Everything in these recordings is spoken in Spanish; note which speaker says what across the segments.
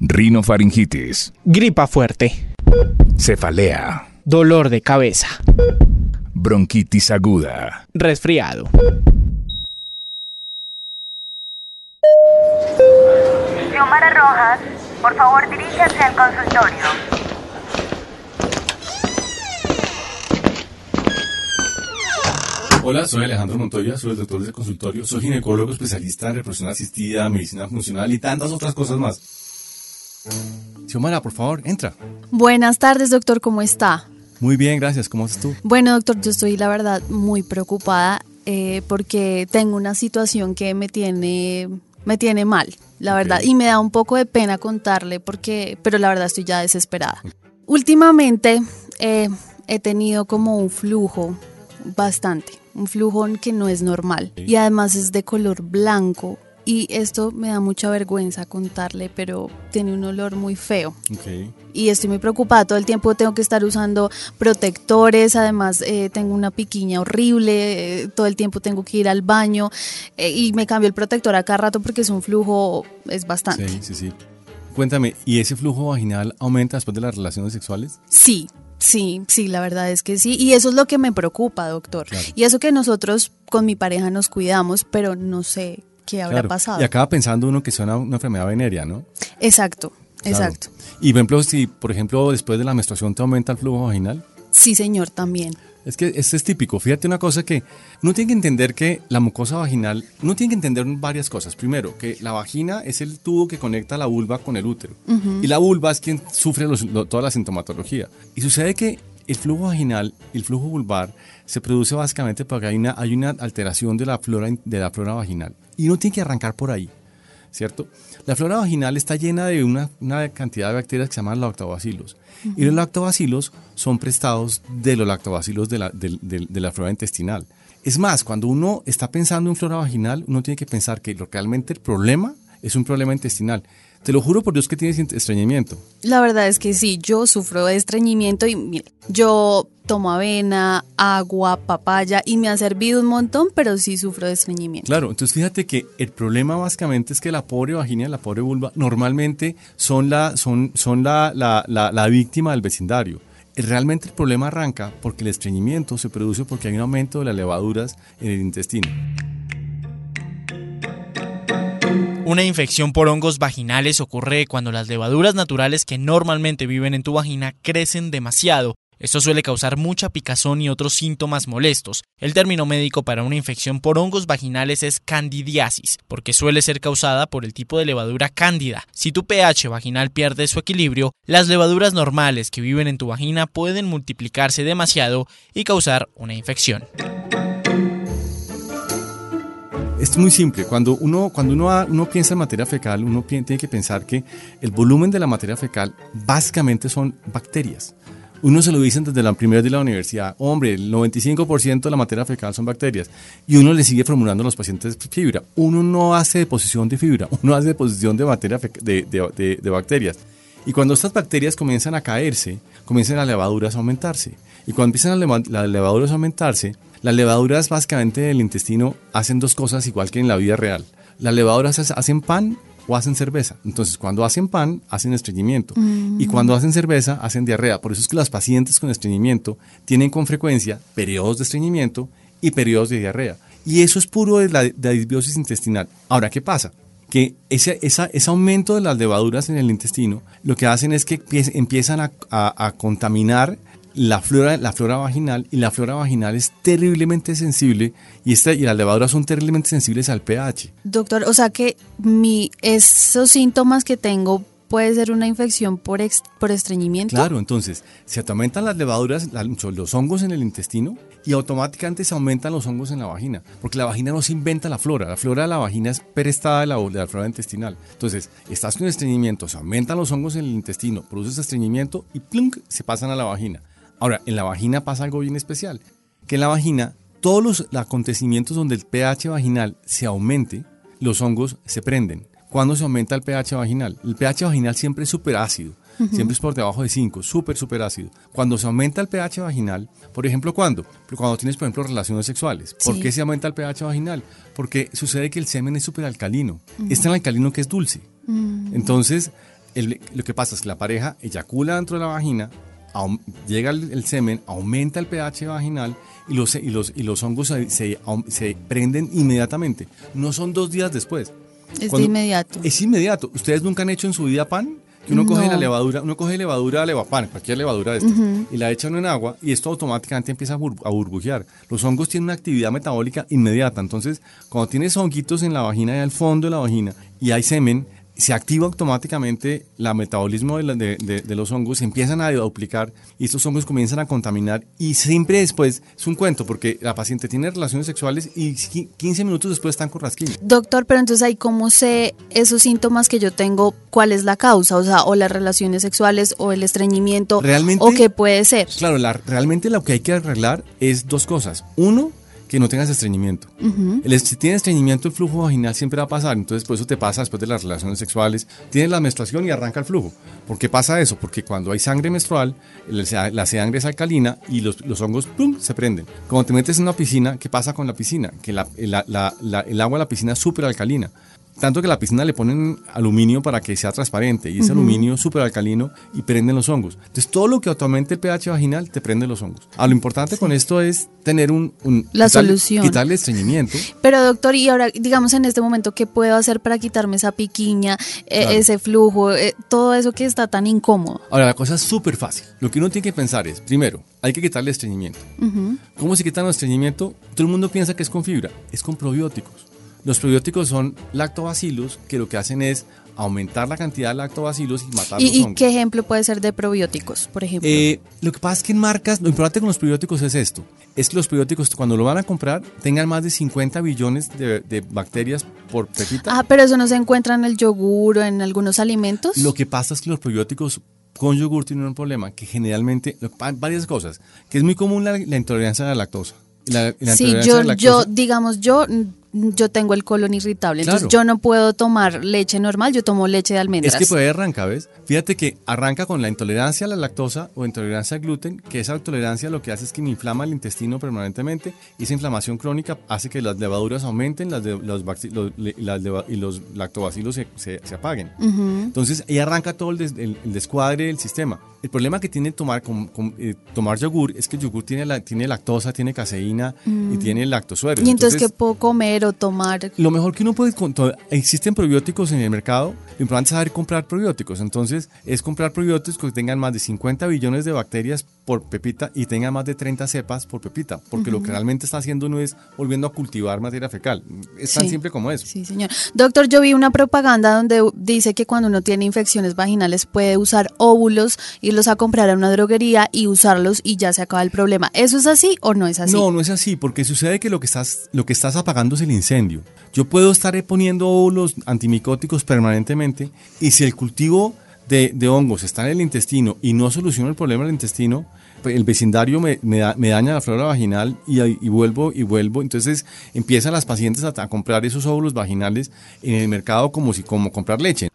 Speaker 1: Rinofaringitis.
Speaker 2: Gripa fuerte.
Speaker 1: Cefalea.
Speaker 2: Dolor de cabeza.
Speaker 1: Bronquitis aguda.
Speaker 2: Resfriado.
Speaker 3: Xiomara Rojas, por favor diríjase al consultorio.
Speaker 4: Hola, soy Alejandro Montoya, soy el doctor del consultorio, soy ginecólogo especialista en reproducción asistida, medicina funcional y tantas otras cosas más. Xiomara, por favor, entra.
Speaker 5: Buenas tardes, doctor, ¿cómo está?
Speaker 4: Muy bien, gracias. ¿Cómo estás tú?
Speaker 5: Bueno, doctor, yo estoy la verdad muy preocupada eh, porque tengo una situación que me tiene, me tiene mal, la verdad, y me da un poco de pena contarle porque, pero la verdad estoy ya desesperada. Últimamente eh, he tenido como un flujo bastante, un flujo que no es normal y además es de color blanco y esto me da mucha vergüenza contarle, pero tiene un olor muy feo.
Speaker 4: Ok.
Speaker 5: Y estoy muy preocupada, todo el tiempo tengo que estar usando protectores, además eh, tengo una piquiña horrible, eh, todo el tiempo tengo que ir al baño eh, y me cambio el protector a cada rato porque es un flujo, es bastante.
Speaker 4: Sí, sí, sí. Cuéntame, ¿y ese flujo vaginal aumenta después de las relaciones sexuales?
Speaker 5: Sí, sí, sí, la verdad es que sí. Y eso es lo que me preocupa, doctor.
Speaker 4: Claro.
Speaker 5: Y eso que nosotros con mi pareja nos cuidamos, pero no sé qué habrá
Speaker 4: Claro.
Speaker 5: pasado.
Speaker 4: Y acaba pensando uno que es una, una enfermedad venérea, ¿no?
Speaker 5: Exacto,
Speaker 4: Claro.
Speaker 5: exacto.
Speaker 4: Y por ejemplo, si por ejemplo después de la menstruación te aumenta el flujo vaginal,
Speaker 5: Sí, señor, también.
Speaker 4: Es que esto es típico. Fíjate una cosa que uno tiene que entender que la mucosa vaginal, uno tiene que entender varias cosas. Primero, que la vagina es el tubo que conecta la vulva con el útero. Y la vulva es quien sufre los- lo- toda la sintomatología. Y sucede que el flujo vaginal el flujo vulvar se produce básicamente porque hay una, hay una alteración de la, flora, de la flora vaginal. Y uno tiene que arrancar por ahí. ¿Cierto? La flora vaginal está llena de una, cantidad de bacterias que se llaman lactobacilos. Y los lactobacilos son prestados de los lactobacilos de la, del- de la flora intestinal. Es más, cuando uno está pensando en flora vaginal, uno tiene que pensar que realmente el problema es un problema intestinal. Te lo juro por Dios que tienes estreñimiento.
Speaker 5: La verdad es que sí, yo sufro de estreñimiento y mire, yo tomo avena, agua, papaya y me ha servido un montón, pero sí sufro de estreñimiento.
Speaker 4: Claro, entonces fíjate que el problema básicamente es que la pobre vagina y la pobre vulva normalmente son la, son, son la, la, la, la víctima del vecindario. Realmente el problema arranca porque el estreñimiento se produce porque hay un aumento de las levaduras en el intestino.
Speaker 6: Una infección por hongos vaginales ocurre cuando las levaduras naturales que normalmente viven en tu vagina crecen demasiado. Esto suele causar mucha picazón y otros síntomas molestos. El término médico para una infección por hongos vaginales es candidiasis, porque suele ser causada por el tipo de levadura cándida. Si tu pH vaginal pierde su equilibrio, las levaduras normales que viven en tu vagina pueden multiplicarse demasiado y causar una infección.
Speaker 4: Es muy simple. Cuando uno, cuando uno, uno piensa en materia fecal, uno tiene que pensar que el volumen de la materia fecal básicamente son bacterias. Uno se lo dicen desde la primera de la universidad, hombre, el 95% de la materia fecal son bacterias. Y uno le sigue formulando a los pacientes fibra. Uno no hace deposición de fibra, uno hace deposición de, materia de, bacterias. Y cuando estas bacterias comienzan a caerse, comienzan las levaduras a aumentarse. Y cuando empiezan las levaduras a aumentarse, las levaduras básicamente del intestino hacen dos cosas igual que en la vida real. Las levaduras hace- hacen pan o hacen cerveza. Entonces, cuando hacen pan, hacen estreñimiento. Y cuando hacen cerveza, hacen diarrea. Por eso es que las pacientes con estreñimiento tienen con frecuencia periodos de estreñimiento y periodos de diarrea. Y eso es puro de la, de la disbiosis intestinal. Ahora, ¿qué pasa? que ese, esa- ese aumento de las levaduras en el intestino lo que hacen es que empie- empiezan a, a- a contaminar la flora, la flora vaginal y la flora vaginal es terriblemente sensible y, esta, y las levaduras son terriblemente sensibles al pH.
Speaker 5: Doctor, o sea que mi, esos síntomas que tengo puede ser una infección por, ex- por estreñimiento.
Speaker 4: Claro, entonces se aumentan las levaduras, la- los hongos en el intestino y automáticamente se aumentan los hongos en la vagina, porque la vagina no se inventa la flora, la flora de la vagina es prestada de la, de la flora intestinal. Entonces, estás con estreñimiento, se aumentan los hongos en el intestino, produces estreñimiento y plunk, se pasan a la vagina. Ahora, en la vagina pasa algo bien especial, que en la vagina todos los acontecimientos donde el pH vaginal se aumente, los hongos se prenden. ¿Cuándo se aumenta el pH vaginal? El pH vaginal siempre es súper ácido, siempre es por debajo de 5, súper, súper ácido. Cuando se aumenta el pH vaginal, por ejemplo, ¿cuándo? Cuando tienes, por ejemplo, relaciones sexuales. ¿Por
Speaker 5: Sí.
Speaker 4: qué se aumenta el pH vaginal? Porque sucede que el semen es súper alcalino. Es tan alcalino que es dulce. Entonces, el- lo que pasa es que la pareja eyacula dentro de la vagina, llega el, el semen, aumenta el pH vaginal y los, y los, y los hongos se, se, prenden inmediatamente. No son dos días después.
Speaker 5: Es
Speaker 4: Cuando-
Speaker 5: de inmediato.
Speaker 4: Es inmediato. ¿Ustedes nunca han hecho en su vida pan? Que uno coge
Speaker 5: No.
Speaker 4: la levadura, uno coge levadura levapan, cualquier levadura de estas, y la echa uno en agua y esto automáticamente empieza a, bur- a burbujear. Los hongos tienen una actividad metabólica inmediata. Entonces, cuando tienes honguitos en la vagina y al fondo de la vagina y hay semen, se activa automáticamente el metabolismo de, la- de- de- de los hongos, se empiezan a duplicar y estos hongos comienzan a contaminar y siempre después es un cuento porque la paciente tiene relaciones sexuales y qui- 15 minutos después están con rasquiña.
Speaker 5: Doctor, pero entonces ahí cómo sé esos síntomas que yo tengo, cuál es la causa, o sea, o las relaciones sexuales o el estreñimiento,
Speaker 4: Realmente-
Speaker 5: o qué puede ser.
Speaker 4: Claro, la- realmente lo que hay que arreglar es dos cosas. Uno, que no tengas estreñimiento. El si tienes estreñimiento, el flujo vaginal siempre va a pasar. Entonces, por eso te pasa después de las relaciones sexuales. Tienes la menstruación y arranca el flujo. ¿Por qué pasa eso? Porque cuando hay sangre menstrual, el- la sangre es alcalina y los, los hongos se prenden. Cuando te metes en una piscina, ¿qué pasa con la piscina? Que la- la- la- la- el agua de la piscina es súper alcalina. Tanto que a la piscina le ponen aluminio para que sea transparente y ese aluminio súper alcalino y prenden los hongos. Entonces todo lo que aumente el pH vaginal te prende los hongos. Ah, lo importante con esto es tener un... un-
Speaker 5: La
Speaker 4: quitarle-
Speaker 5: solución.
Speaker 4: Quitarle estreñimiento.
Speaker 5: Pero doctor, y ahora, digamos en este momento, ¿qué puedo hacer para quitarme esa piquiña, eh, ese flujo, eh, todo eso que está tan incómodo?
Speaker 4: Ahora, la cosa es súper fácil. Lo que uno tiene que pensar es, primero, hay que quitarle estreñimiento. ¿Cómo se quita el estreñimiento? Todo el mundo piensa que es con fibra, es con probióticos. Los probióticos son lactobacilos que lo que hacen es aumentar la cantidad de lactobacilos y matar los
Speaker 5: ¿Y, y
Speaker 4: hongos.
Speaker 5: qué ejemplo puede ser de probióticos, por ejemplo?
Speaker 4: Eh, lo que pasa es que en marcas, lo importante con los probióticos es esto, es que los probióticos cuando lo van a comprar tengan más de 50 billones de, de bacterias por pepita.
Speaker 5: ah, pero eso no se encuentra en el yogur o en algunos alimentos.
Speaker 4: Lo que pasa es que los probióticos con yogur tienen un problema, que generalmente, varias cosas, que es muy común la, la intolerancia a la lactosa. La, la
Speaker 5: sí, yo, yo, digamos, yo, yo tengo el colon irritable, entonces
Speaker 4: Claro.
Speaker 5: yo no puedo tomar leche normal, yo tomo leche de almendras.
Speaker 4: Es que ahí arranca, ¿ves? Fíjate que arranca con la intolerancia a la lactosa o intolerancia al gluten, que esa intolerancia lo que hace es que me inflama el intestino permanentemente y esa inflamación crónica hace que las levaduras aumenten las de- los, bacti- los- le- las leva- y los lactobacilos se, se- se apaguen. Entonces ahí arranca todo el, des- el- el descuadre del sistema. El problema que tiene tomar, com- eh, tomar yogur es que el yogur tiene, la, tiene lactosa, tiene caseína y tiene lactosueros.
Speaker 5: y entonces, ¿qué puedo comer o tomar?
Speaker 4: Lo mejor que uno puede... Existen probióticos en el mercado. Lo importante es saber comprar probióticos. Entonces, es comprar probióticos que tengan más de 50 billones de bacterias por pepita y tengan más de 30 cepas por pepita. Porque lo que realmente está haciendo no es volviendo a cultivar materia fecal. Es tan
Speaker 5: Sí.
Speaker 4: simple como eso.
Speaker 5: Sí, señor. Doctor, yo vi una propaganda donde dice que cuando uno tiene infecciones vaginales puede usar óvulos, irlos a comprar a una droguería y usarlos y ya se acaba el problema. ¿Eso es así o no es así?
Speaker 4: No, no es así, porque sucede que lo que estás, lo que estás apagando es el incendio. Yo puedo estar poniendo óvulos antimicóticos permanentemente y si el cultivo de, hongos está en el intestino y no soluciona el problema del intestino, pues el vecindario me, me da- me daña la flora vaginal y vuelvo y vuelvo. Entonces empiezan las pacientes a, a comprar esos óvulos vaginales en el mercado como si como comprar leche.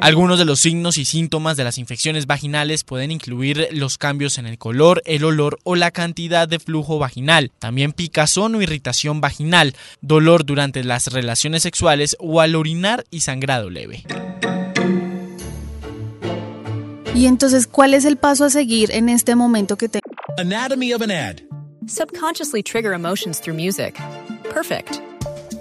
Speaker 6: Algunos de los signos y síntomas de las infecciones vaginales pueden incluir los cambios en el color, el olor o la cantidad de flujo vaginal, también picazón o irritación vaginal, dolor durante las relaciones sexuales o al orinar y sangrado leve.
Speaker 5: Y entonces, ¿cuál es el paso a seguir en este momento que te...
Speaker 7: Anatomy of an ad.
Speaker 8: Subconsciously trigger emotions through music. Perfect.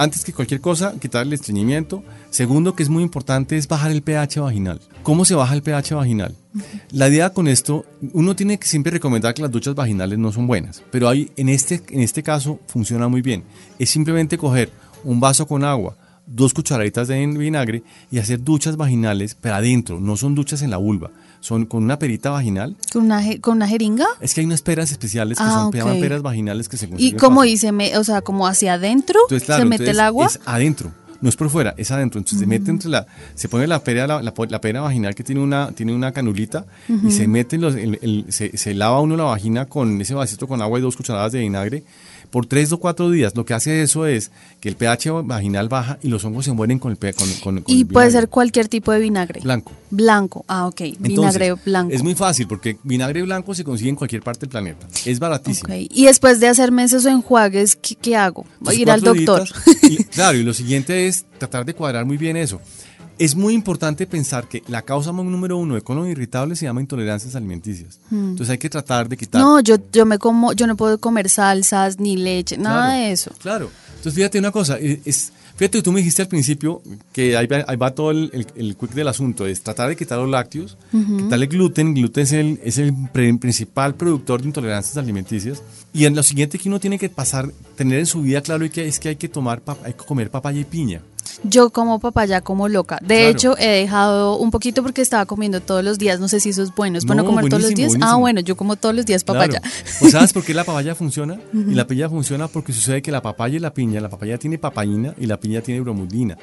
Speaker 4: antes que cualquier cosa, quitar el estreñimiento. Segundo, que es muy importante, es bajar el pH vaginal. ¿Cómo se baja el pH vaginal? La idea con esto, uno tiene que siempre recomendar que las duchas vaginales no son buenas, pero hay, en, este, en este caso funciona muy bien. Es simplemente coger un vaso con agua, dos cucharaditas de vinagre y hacer duchas vaginales, pero adentro, no son duchas en la vulva, son con una perita vaginal.
Speaker 5: ¿Con una, con una jeringa?
Speaker 4: Es que hay unas peras especiales que
Speaker 5: Ah,
Speaker 4: son llaman peras vaginales que se
Speaker 5: ¿Y
Speaker 4: consiguen
Speaker 5: cómo
Speaker 4: fácil.
Speaker 5: dice? O sea, como hacia adentro
Speaker 4: Entonces, claro,
Speaker 5: se mete
Speaker 4: entonces
Speaker 5: el agua.
Speaker 4: Es adentro, no es por fuera, es adentro. Entonces se mete entre la, se pone la pera, la, la, la pera vaginal que tiene una, tiene una canulita y se mete los, el- el- se, se lava uno la vagina con ese vasito con agua y dos cucharadas de vinagre por tres o cuatro días. Lo que hace eso es que el pH vaginal baja y los hongos se mueren con el con, con- con
Speaker 5: y
Speaker 4: el
Speaker 5: puede ser cualquier tipo de vinagre.
Speaker 4: Blanco.
Speaker 5: Blanco. Ah, ok.
Speaker 4: Entonces,
Speaker 5: vinagre blanco.
Speaker 4: Es muy fácil porque vinagre blanco se consigue en cualquier parte del planeta. Es baratísimo.
Speaker 5: Ok. Y después de hacerme esos enjuagues, ¿qué, qué hago?
Speaker 4: Entonces,
Speaker 5: Ir al doctor.
Speaker 4: días, y- claro, y lo siguiente es tratar de cuadrar muy bien eso. Es muy importante pensar que la causa número uno de colon irritable se llama intolerancias alimenticias. Entonces hay que tratar de quitar.
Speaker 5: No, yo, yo me como, yo no puedo comer salsas ni leche, nada
Speaker 4: Claro,
Speaker 5: de eso.
Speaker 4: Claro. Entonces fíjate una cosa, es, es- fíjate tú me dijiste al principio que ahí va, ahí va todo el, el, el quick del asunto, es tratar de quitar los lácteos, quitarle gluten, el gluten es el, es el principal productor de intolerancias alimenticias. Y en lo siguiente que uno tiene que pasar, tener en su vida claro y que es que hay que tomar, hay que comer papaya y piña.
Speaker 5: Yo como papaya como loca. De
Speaker 4: Claro.
Speaker 5: hecho, he dejado un poquito porque estaba comiendo todos los días. No sé si eso es bueno. ¿Es bueno
Speaker 4: No,
Speaker 5: comer todos los
Speaker 4: buenísimo,
Speaker 5: días? Ah, bueno, yo como todos los días papaya.
Speaker 4: Claro. Pues ¿sabes por qué la papaya funciona? Y la piña funciona porque sucede que la papaya y la piña, la papaya tiene papaína y la piña tiene bromulina.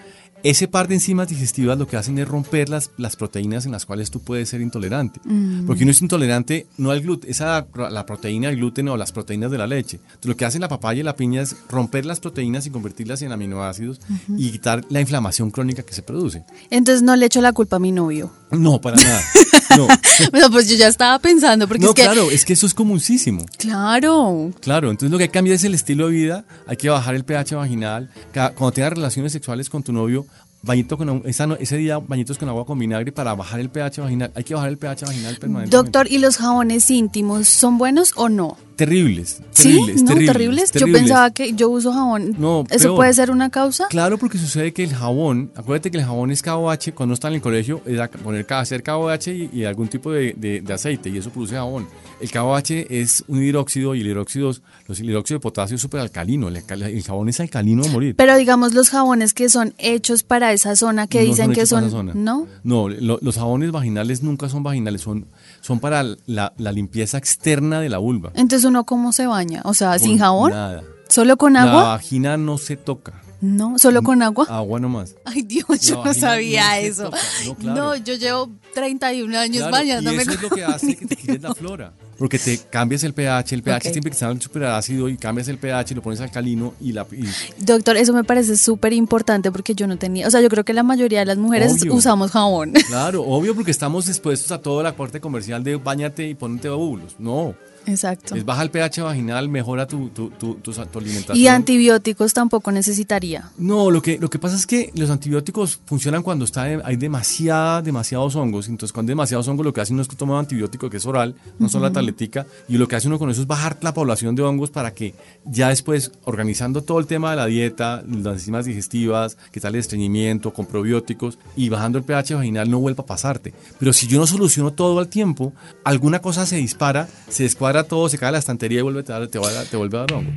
Speaker 4: Ese par de enzimas digestivas lo que hacen es romper las, las proteínas en las cuales tú puedes ser intolerante. Porque uno es intolerante no al gluten, es a la, proteína, el gluten o las proteínas de la leche. Entonces, lo que hacen la papaya y la piña es romper las proteínas y convertirlas en aminoácidos y quitar la inflamación crónica que se produce.
Speaker 5: Entonces no le echo la culpa a mi novio.
Speaker 4: No, para nada. No,
Speaker 5: Bueno, pues yo ya estaba pensando porque
Speaker 4: no
Speaker 5: es que
Speaker 4: claro, es que eso es comunísimo.
Speaker 5: claro.
Speaker 4: Claro, entonces lo que hay que cambiar es el estilo de vida, hay que bajar el pH vaginal. Cuando tengas relaciones sexuales con tu novio, bañito con, esa ese día bañitos con agua con vinagre para bajar el pH vaginal. Hay que bajar el pH vaginal permanentemente.
Speaker 5: Doctor, ¿y los jabones íntimos son buenos o no?
Speaker 4: Terribles,
Speaker 5: ¿Sí?
Speaker 4: terribles,
Speaker 5: ¿No?
Speaker 4: terribles,
Speaker 5: ¿Terribles? Yo
Speaker 4: terribles.
Speaker 5: pensaba que yo uso jabón.
Speaker 4: No,
Speaker 5: ¿Eso
Speaker 4: peor.
Speaker 5: puede ser una causa?
Speaker 4: Claro, porque sucede que el jabón, acuérdate que el jabón es KOH, cuando está en el colegio, es poner, hacer KOH y, y algún tipo de, de- de aceite, y eso produce jabón. El KOH es un hidróxido y el hidróxido, los, el hidróxido de potasio es súper alcalino, el, jabón es alcalino a morir.
Speaker 5: Pero digamos los jabones que son hechos para esa zona que
Speaker 4: No
Speaker 5: dicen
Speaker 4: son
Speaker 5: que son. ¿no?
Speaker 4: No, lo- los jabones vaginales nunca son vaginales, son, son para la, la limpieza externa de la vulva.
Speaker 5: Entonces uno cómo se baña? O sea, sin
Speaker 4: Con
Speaker 5: jabón?
Speaker 4: Nada.
Speaker 5: ¿Solo con
Speaker 4: La
Speaker 5: agua?
Speaker 4: vagina no se toca.
Speaker 5: No, solo con agua.
Speaker 4: Agua nomás.
Speaker 5: Ay Dios,
Speaker 4: La
Speaker 5: yo no sabía
Speaker 4: no
Speaker 5: eso.
Speaker 4: toca. No, claro.
Speaker 5: No, yo llevo 31 años
Speaker 4: Claro,
Speaker 5: bañándome.
Speaker 4: y eso es lo que hace que te quites la flora. Porque te cambias el pH, el pH
Speaker 5: Ok.
Speaker 4: siempre que está en superácido y cambias el pH y lo pones alcalino y la... y-
Speaker 5: Doctor, eso me parece súper importante porque yo no tenía, o sea, yo creo que la mayoría de las mujeres
Speaker 4: Obvio.
Speaker 5: usamos jabón.
Speaker 4: claro, obvio porque estamos expuestos a toda la parte comercial de bañate y ponte óvulos. No,
Speaker 5: Exacto.
Speaker 4: es baja el pH vaginal, mejora tu, tu, tu, tu, alimentación.
Speaker 5: Y antibióticos tampoco necesitaría.
Speaker 4: No, lo que, lo que pasa es que los antibióticos funcionan cuando está, hay demasiada, demasiados hongos. Entonces, cuando hay demasiados hongos, lo que hace uno es tomar un antibiótico que es oral, no solo la tabletica. Y lo que hace uno con eso es bajar la población de hongos para que ya después, organizando todo el tema de la dieta, las enzimas digestivas, quitarle estreñimiento, con probióticos y bajando el pH vaginal, no vuelva a pasarte. Pero si yo no soluciono todo al tiempo, alguna cosa se dispara, se descuadra todo, se cae la estantería y vuelve te, va a dar- te vuelve a dar hongo.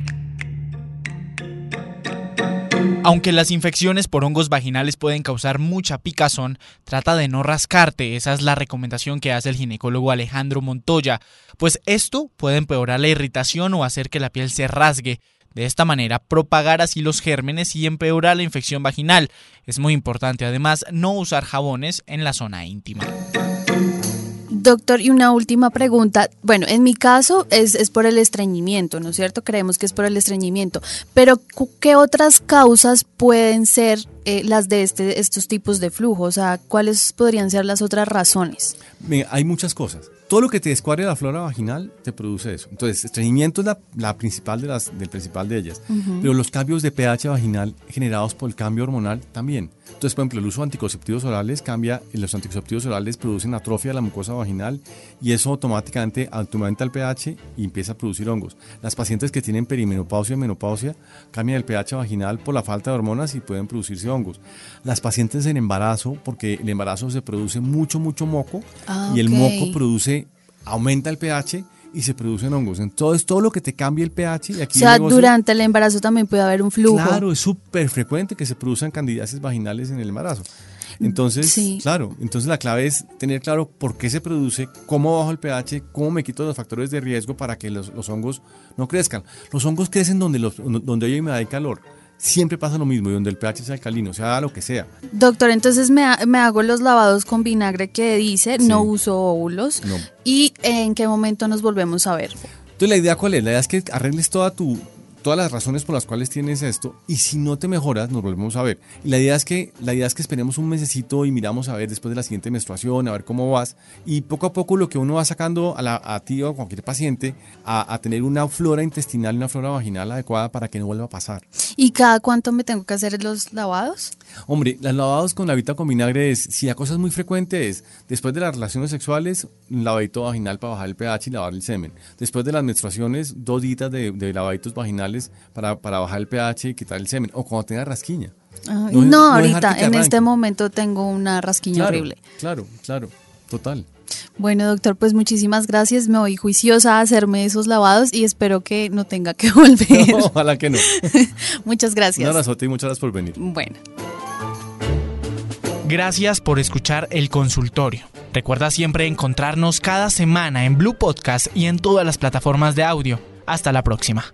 Speaker 6: Aunque las infecciones por hongos vaginales pueden causar mucha picazón, trata de no rascarte, esa es la recomendación que hace el ginecólogo Alejandro Montoya, pues esto puede empeorar la irritación o hacer que la piel se rasgue. De esta manera, propagar así los gérmenes y empeorar la infección vaginal. Es muy importante además no usar jabones en la zona íntima.
Speaker 5: Doctor, y una última pregunta. Bueno, en mi caso es, es por el estreñimiento, ¿no es cierto? Creemos que es por el estreñimiento. Pero, ¿qué otras causas pueden ser eh, las de este, estos tipos de flujo? O sea, ¿cuáles podrían ser las otras razones?
Speaker 4: Mira, hay muchas cosas. Todo lo que te descuadre la flora vaginal te produce eso. Entonces, estreñimiento es la, la principal de las, del principal de ellas. Pero los cambios de pH vaginal generados por el cambio hormonal también. Entonces, por ejemplo, el uso de anticonceptivos orales cambia, los anticonceptivos orales producen atrofia de la mucosa vaginal y eso automáticamente aumenta el pH y empieza a producir hongos. Las pacientes que tienen perimenopausia y menopausia cambian el pH vaginal por la falta de hormonas y pueden producirse hongos. Las pacientes en embarazo, porque el embarazo se produce mucho, mucho moco
Speaker 5: Ah,
Speaker 4: y el moco produce, aumenta el pH y se producen hongos. Entonces, todo lo que te cambie el pH y
Speaker 5: O
Speaker 4: aquí
Speaker 5: sea,
Speaker 4: el negocio-
Speaker 5: durante el embarazo también puede haber un flujo.
Speaker 4: Claro, es súper frecuente que se produzcan candidiasis vaginales en el embarazo. Entonces,
Speaker 5: Sí.
Speaker 4: claro, entonces la clave es tener claro por qué se produce, cómo bajo el pH, cómo me quito los factores de riesgo para que los, los hongos no crezcan. Los hongos crecen donde, los, donde hay humedad y calor. Siempre pasa lo mismo, y donde el pH es alcalino, sea lo que sea.
Speaker 5: Doctor, entonces me, ha- me hago los lavados con vinagre que dice,
Speaker 4: Sí.
Speaker 5: no uso óvulos.
Speaker 4: No.
Speaker 5: ¿Y en qué momento nos volvemos a ver?
Speaker 4: Entonces la idea cuál es? La idea es que arregles toda tu, todas las razones por las cuales tienes esto y si no te mejoras nos volvemos a ver. Y la idea es que la idea es que esperemos un mesecito y miramos a ver después de la siguiente menstruación, a ver cómo vas y poco a poco lo que uno va sacando a, la, a ti o a cualquier paciente a, a tener una flora intestinal y una flora vaginal adecuada para que no vuelva a pasar.
Speaker 5: ¿Y cada cuánto me tengo que hacer los lavados?
Speaker 4: Hombre, las lavados con lavita con vinagre es, si la cosa es muy frecuente es, después de las relaciones sexuales, un lavadito vaginal para bajar el pH y lavar el semen. Después de las menstruaciones, dos de, de lavaditos vaginales para, para bajar el pH y quitar el semen. O cuando tenga rasquiña.
Speaker 5: Ah,
Speaker 4: No
Speaker 5: No,
Speaker 4: no
Speaker 5: ahorita, en este momento tengo una rasquiña
Speaker 4: Claro,
Speaker 5: horrible.
Speaker 4: claro, claro, total.
Speaker 5: Bueno, doctor, pues muchísimas gracias. Me voy juiciosa a hacerme esos lavados y espero que no tenga que volver.
Speaker 4: Ojalá que no.
Speaker 5: Muchas
Speaker 4: Un
Speaker 5: gracias.
Speaker 4: abrazote y muchas gracias por venir.
Speaker 5: Bueno.
Speaker 6: Gracias por escuchar el consultorio. Recuerda siempre encontrarnos cada semana en Blue Podcast y en todas las plataformas de audio. Hasta la próxima.